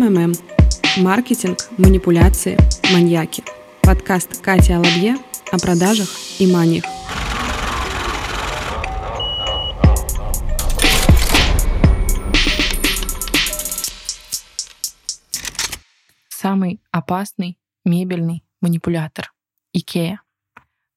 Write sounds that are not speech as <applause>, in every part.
МММ. Маркетинг, манипуляции, маньяки. Подкаст Кати Алабье о продажах и маниях. Самый опасный мебельный манипулятор – Икея.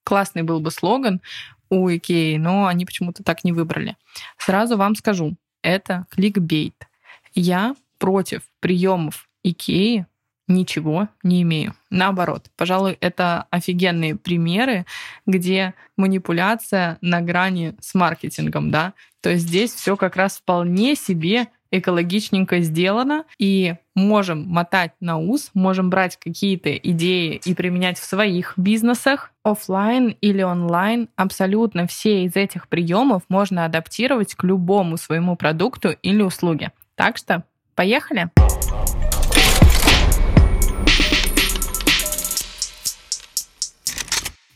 Классный был бы слоган у Икеи, но они почему-то так не выбрали. Сразу вам скажу, это кликбейт. Я против приемов Икеи ничего не имею. Наоборот, пожалуй, это офигенные примеры, где манипуляция на грани с маркетингом, да. То есть здесь все как раз вполне себе экологичненько сделано, и можем мотать на ус, можем брать какие-то идеи и применять в своих бизнесах, офлайн или онлайн. Абсолютно все из этих приемов можно адаптировать к любому своему продукту или услуге. Так что поехали!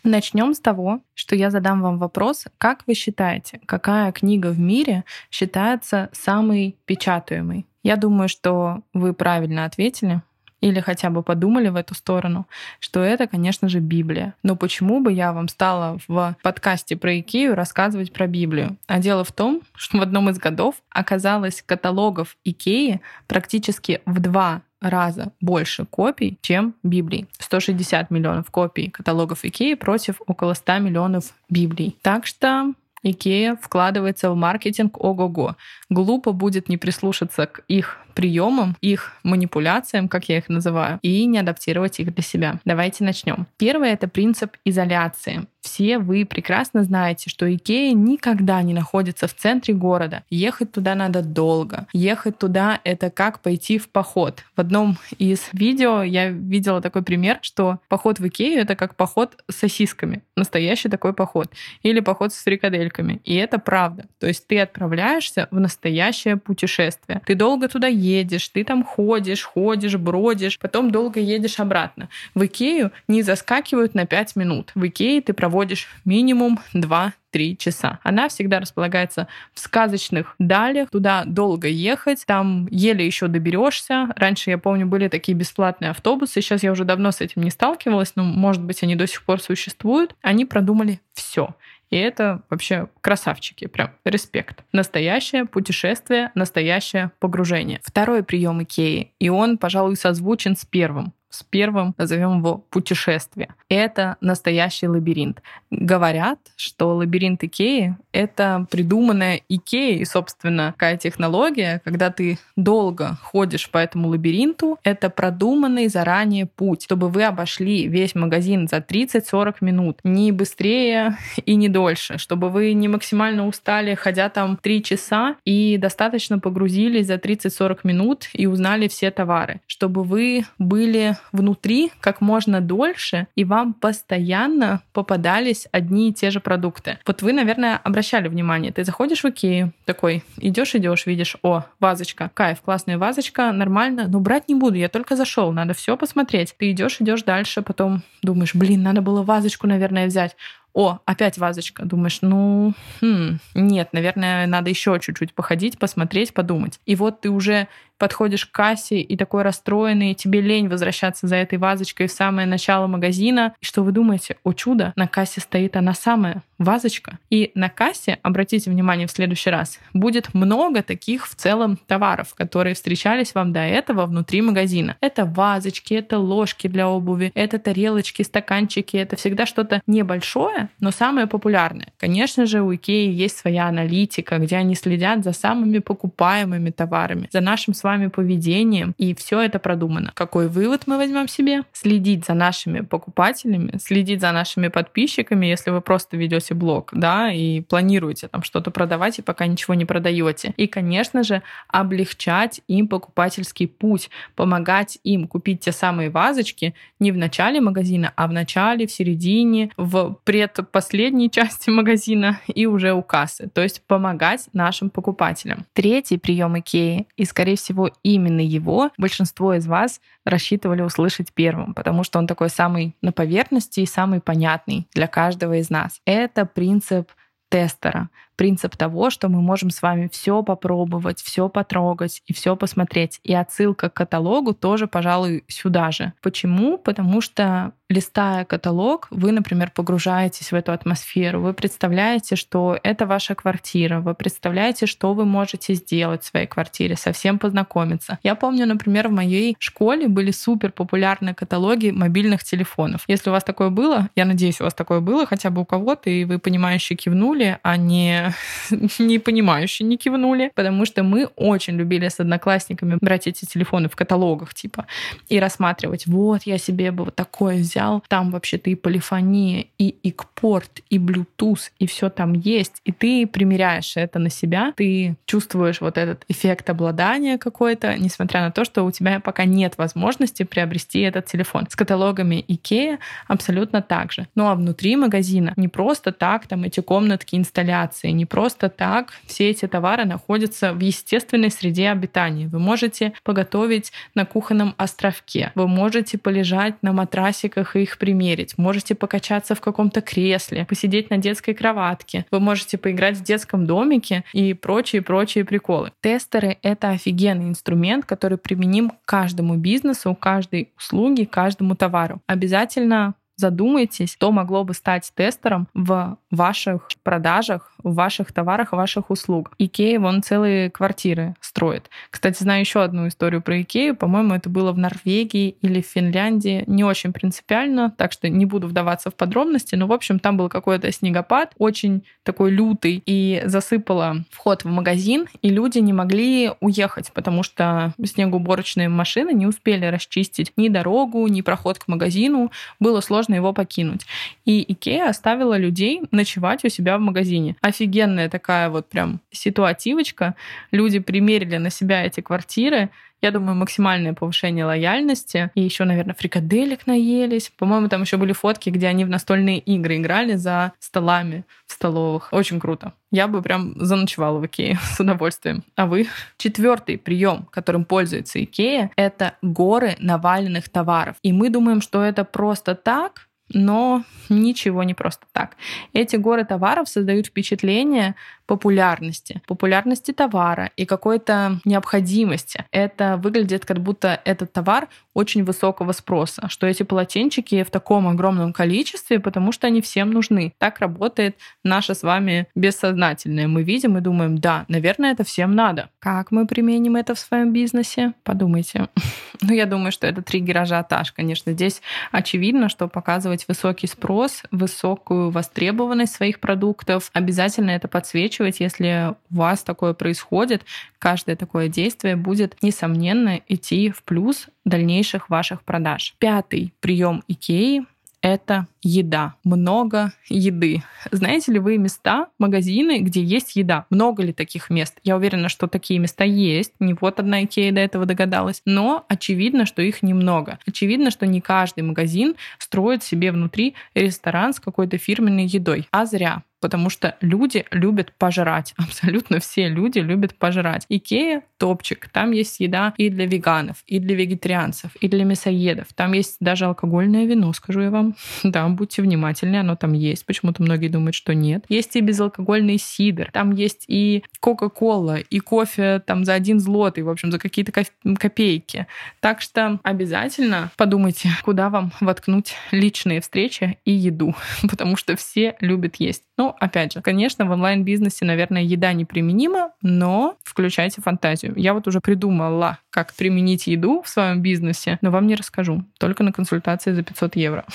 Начнем с того, что я задам вам вопрос, как вы считаете, какая книга в мире считается самой печатаемой? Я думаю, что вы правильно ответили или хотя бы подумали в эту сторону, что это, конечно же, Библия. Но почему бы я вам стала в подкасте про Икею рассказывать про Библию? А дело в том, что в одном из годов оказалось каталогов Икеи практически в два раза больше копий, чем Библии. 160 миллионов копий каталогов Икеи против около 100 миллионов Библий. Так что Икея вкладывается в маркетинг ого-го. Глупо будет не прислушаться к их приемам, их манипуляциям, как я их называю, и не адаптировать их для себя. Давайте начнем. Первое — это принцип изоляции. Все вы прекрасно знаете, что Икея никогда не находится в центре города. Ехать туда надо долго. Ехать туда — это как пойти в поход. В одном из видео я видела такой пример, что поход в Икею — это как поход с сосисками. Настоящий такой поход. Или поход с фрикадельками. И это правда. То есть ты отправляешься в настоящее путешествие. Ты долго туда едешь, ты там ходишь, ходишь, бродишь, потом долго едешь обратно. В Икею не заскакивают на 5 минут. В Икее ты проводишь минимум 2 3 часа. Она всегда располагается в сказочных далях, туда долго ехать, там еле еще доберешься. Раньше, я помню, были такие бесплатные автобусы, сейчас я уже давно с этим не сталкивалась, но, может быть, они до сих пор существуют. Они продумали все. И это вообще красавчики, прям респект. Настоящее путешествие, настоящее погружение. Второй прием Икеи, и он, пожалуй, созвучен с первым с первым, назовем его, путешествие. Это настоящий лабиринт. Говорят, что лабиринт Икеи — это придуманная Икеей, собственно, такая технология, когда ты долго ходишь по этому лабиринту, это продуманный заранее путь, чтобы вы обошли весь магазин за 30-40 минут, не быстрее и не дольше, чтобы вы не максимально устали, ходя там 3 часа, и достаточно погрузились за 30-40 минут и узнали все товары, чтобы вы были внутри как можно дольше, и вам постоянно попадались одни и те же продукты. Вот вы, наверное, обращали внимание, ты заходишь в Икею, такой, идешь, идешь, видишь, о, вазочка, кайф, классная вазочка, нормально, но брать не буду, я только зашел, надо все посмотреть. Ты идешь, идешь дальше, потом думаешь, блин, надо было вазочку, наверное, взять о, опять вазочка. Думаешь, ну, хм, нет, наверное, надо еще чуть-чуть походить, посмотреть, подумать. И вот ты уже подходишь к кассе и такой расстроенный, тебе лень возвращаться за этой вазочкой в самое начало магазина. И что вы думаете? О чудо, на кассе стоит она самая, вазочка. И на кассе, обратите внимание в следующий раз, будет много таких в целом товаров, которые встречались вам до этого внутри магазина. Это вазочки, это ложки для обуви, это тарелочки, стаканчики, это всегда что-то небольшое, но самое популярное. Конечно же, у Икеи есть своя аналитика, где они следят за самыми покупаемыми товарами, за нашим с вами поведением, и все это продумано. Какой вывод мы возьмем себе? Следить за нашими покупателями, следить за нашими подписчиками, если вы просто ведете блог, да, и планируете там что-то продавать, и пока ничего не продаете. И, конечно же, облегчать им покупательский путь, помогать им купить те самые вазочки не в начале магазина, а в начале, в середине, в предпоследней части магазина и уже у кассы. То есть помогать нашим покупателям. Третий прием Икеи, и, скорее всего, именно его большинство из вас рассчитывали услышать первым, потому что он такой самый на поверхности и самый понятный для каждого из нас. Это принцип тестера. Принцип того, что мы можем с вами все попробовать, все потрогать и все посмотреть. И отсылка к каталогу тоже, пожалуй, сюда же. Почему? Потому что листая каталог, вы, например, погружаетесь в эту атмосферу, вы представляете, что это ваша квартира, вы представляете, что вы можете сделать в своей квартире, совсем познакомиться. Я помню, например, в моей школе были супер популярные каталоги мобильных телефонов. Если у вас такое было, я надеюсь, у вас такое было хотя бы у кого-то, и вы понимающе кивнули, а не, <laughs> не понимающе не кивнули, потому что мы очень любили с одноклассниками брать эти телефоны в каталогах, типа, и рассматривать, вот, я себе бы вот такое взял, там вообще-то и полифония, и икпорт, и Bluetooth, и все там есть, и ты примеряешь это на себя, ты чувствуешь вот этот эффект обладания какой-то, несмотря на то, что у тебя пока нет возможности приобрести этот телефон. С каталогами IKEA абсолютно так же. Ну а внутри магазина не просто так там эти комнатки инсталляции, не просто так все эти товары находятся в естественной среде обитания. Вы можете поготовить на кухонном островке, вы можете полежать на матрасиках их их примерить. Можете покачаться в каком-то кресле, посидеть на детской кроватке. Вы можете поиграть в детском домике и прочие-прочие приколы. Тестеры — это офигенный инструмент, который применим к каждому бизнесу, каждой услуге, каждому товару. Обязательно задумайтесь, что могло бы стать тестером в ваших продажах, в ваших товарах, в ваших услугах. Икея вон целые квартиры строит. Кстати, знаю еще одну историю про Икею. По-моему, это было в Норвегии или в Финляндии. Не очень принципиально, так что не буду вдаваться в подробности. Но, в общем, там был какой-то снегопад, очень такой лютый, и засыпало вход в магазин, и люди не могли уехать, потому что снегоуборочные машины не успели расчистить ни дорогу, ни проход к магазину. Было сложно его покинуть. И Икея оставила людей ночевать у себя в магазине. Офигенная такая вот прям ситуативочка. Люди примерили на себя эти квартиры, я думаю, максимальное повышение лояльности. И еще, наверное, фрикаделек наелись. По-моему, там еще были фотки, где они в настольные игры играли за столами в столовых. Очень круто. Я бы прям заночевала в Икее <laughs> с удовольствием. А вы? Четвертый прием, которым пользуется Икея, это горы наваленных товаров. И мы думаем, что это просто так, но ничего не просто так. Эти горы товаров создают впечатление популярности, популярности товара и какой-то необходимости. Это выглядит, как будто этот товар очень высокого спроса, что эти полотенчики в таком огромном количестве, потому что они всем нужны. Так работает наше с вами бессознательное. Мы видим и думаем, да, наверное, это всем надо. Как мы применим это в своем бизнесе? Подумайте. <laughs> Ну, я думаю, что это триггер ажиотаж. Конечно, здесь очевидно, что показывать высокий спрос, высокую востребованность своих продуктов, обязательно это подсвечивать увеличивать, если у вас такое происходит. Каждое такое действие будет, несомненно, идти в плюс дальнейших ваших продаж. Пятый прием Икеи это еда. Много еды. Знаете ли вы места, магазины, где есть еда? Много ли таких мест? Я уверена, что такие места есть. Не вот одна Икея до этого догадалась. Но очевидно, что их немного. Очевидно, что не каждый магазин строит себе внутри ресторан с какой-то фирменной едой. А зря потому что люди любят пожрать. <laughs> Абсолютно все люди любят пожрать. Икея — топчик. Там есть еда и для веганов, и для вегетарианцев, и для мясоедов. Там есть даже алкогольное вино, скажу я вам. <laughs> Да, будьте внимательны, оно там есть. Почему-то многие думают, что нет. Есть и безалкогольный сидр. Там есть и кока-кола, и кофе там за один злотый, в общем, за какие-то копейки. Так что обязательно подумайте, куда вам воткнуть личные встречи и еду, <laughs> потому что все любят есть. Ну, опять же, конечно, в онлайн-бизнесе, наверное, еда неприменима, но включайте фантазию. Я вот уже придумала, как применить еду в своем бизнесе, но вам не расскажу. Только на консультации за 500 евро.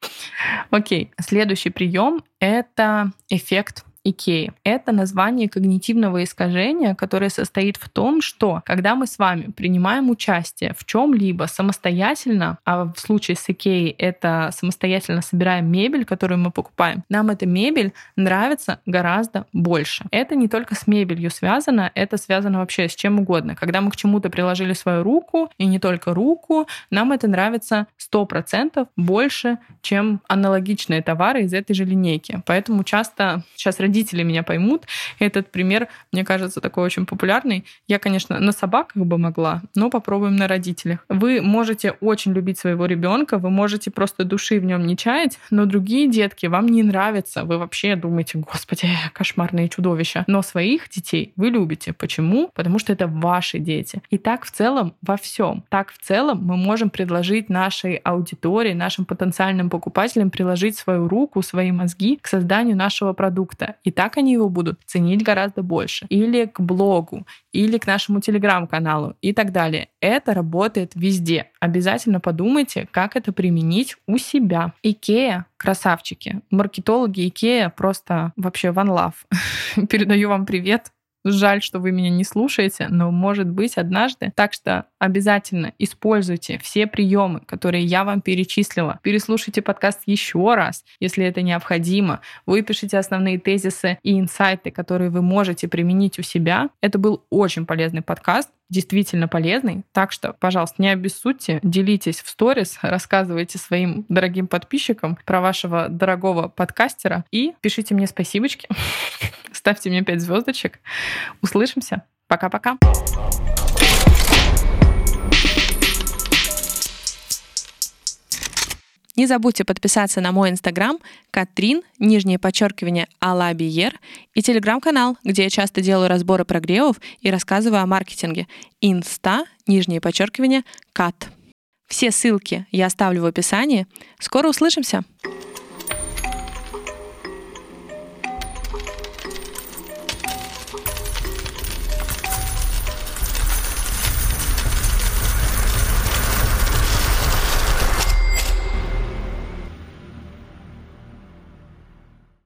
<laughs> Окей, следующий прием — это эффект Икеи. Это название когнитивного искажения, которое состоит в том, что когда мы с вами принимаем участие в чем-либо самостоятельно, а в случае с Икеей это самостоятельно собираем мебель, которую мы покупаем, нам эта мебель нравится гораздо больше. Это не только с мебелью связано, это связано вообще с чем угодно. Когда мы к чему-то приложили свою руку, и не только руку, нам это нравится 100% больше, чем аналогичные товары из этой же линейки. Поэтому часто сейчас родители меня поймут. Этот пример, мне кажется, такой очень популярный. Я, конечно, на собаках бы могла, но попробуем на родителях. Вы можете очень любить своего ребенка, вы можете просто души в нем не чаять, но другие детки вам не нравятся. Вы вообще думаете, господи, кошмарные чудовища. Но своих детей вы любите. Почему? Потому что это ваши дети. И так в целом во всем. Так в целом мы можем предложить нашей аудитории, нашим потенциальным покупателям приложить свою руку, свои мозги к созданию нашего продукта. И так они его будут ценить гораздо больше. Или к блогу, или к нашему телеграм-каналу и так далее. Это работает везде. Обязательно подумайте, как это применить у себя. Икея красавчики. Маркетологи Икея просто вообще one love. <laughs> Передаю вам привет. Жаль, что вы меня не слушаете, но может быть однажды. Так что обязательно используйте все приемы, которые я вам перечислила. Переслушайте подкаст еще раз, если это необходимо. Выпишите основные тезисы и инсайты, которые вы можете применить у себя. Это был очень полезный подкаст действительно полезный. Так что, пожалуйста, не обессудьте, делитесь в сторис, рассказывайте своим дорогим подписчикам про вашего дорогого подкастера и пишите мне спасибочки, <laughs> ставьте мне 5 звездочек. Услышимся. Пока-пока. Не забудьте подписаться на мой инстаграм Катрин, нижнее подчеркивание, Алабиер и телеграм-канал, где я часто делаю разборы прогревов и рассказываю о маркетинге. Инста, нижнее подчеркивание, Кат. Все ссылки я оставлю в описании. Скоро услышимся!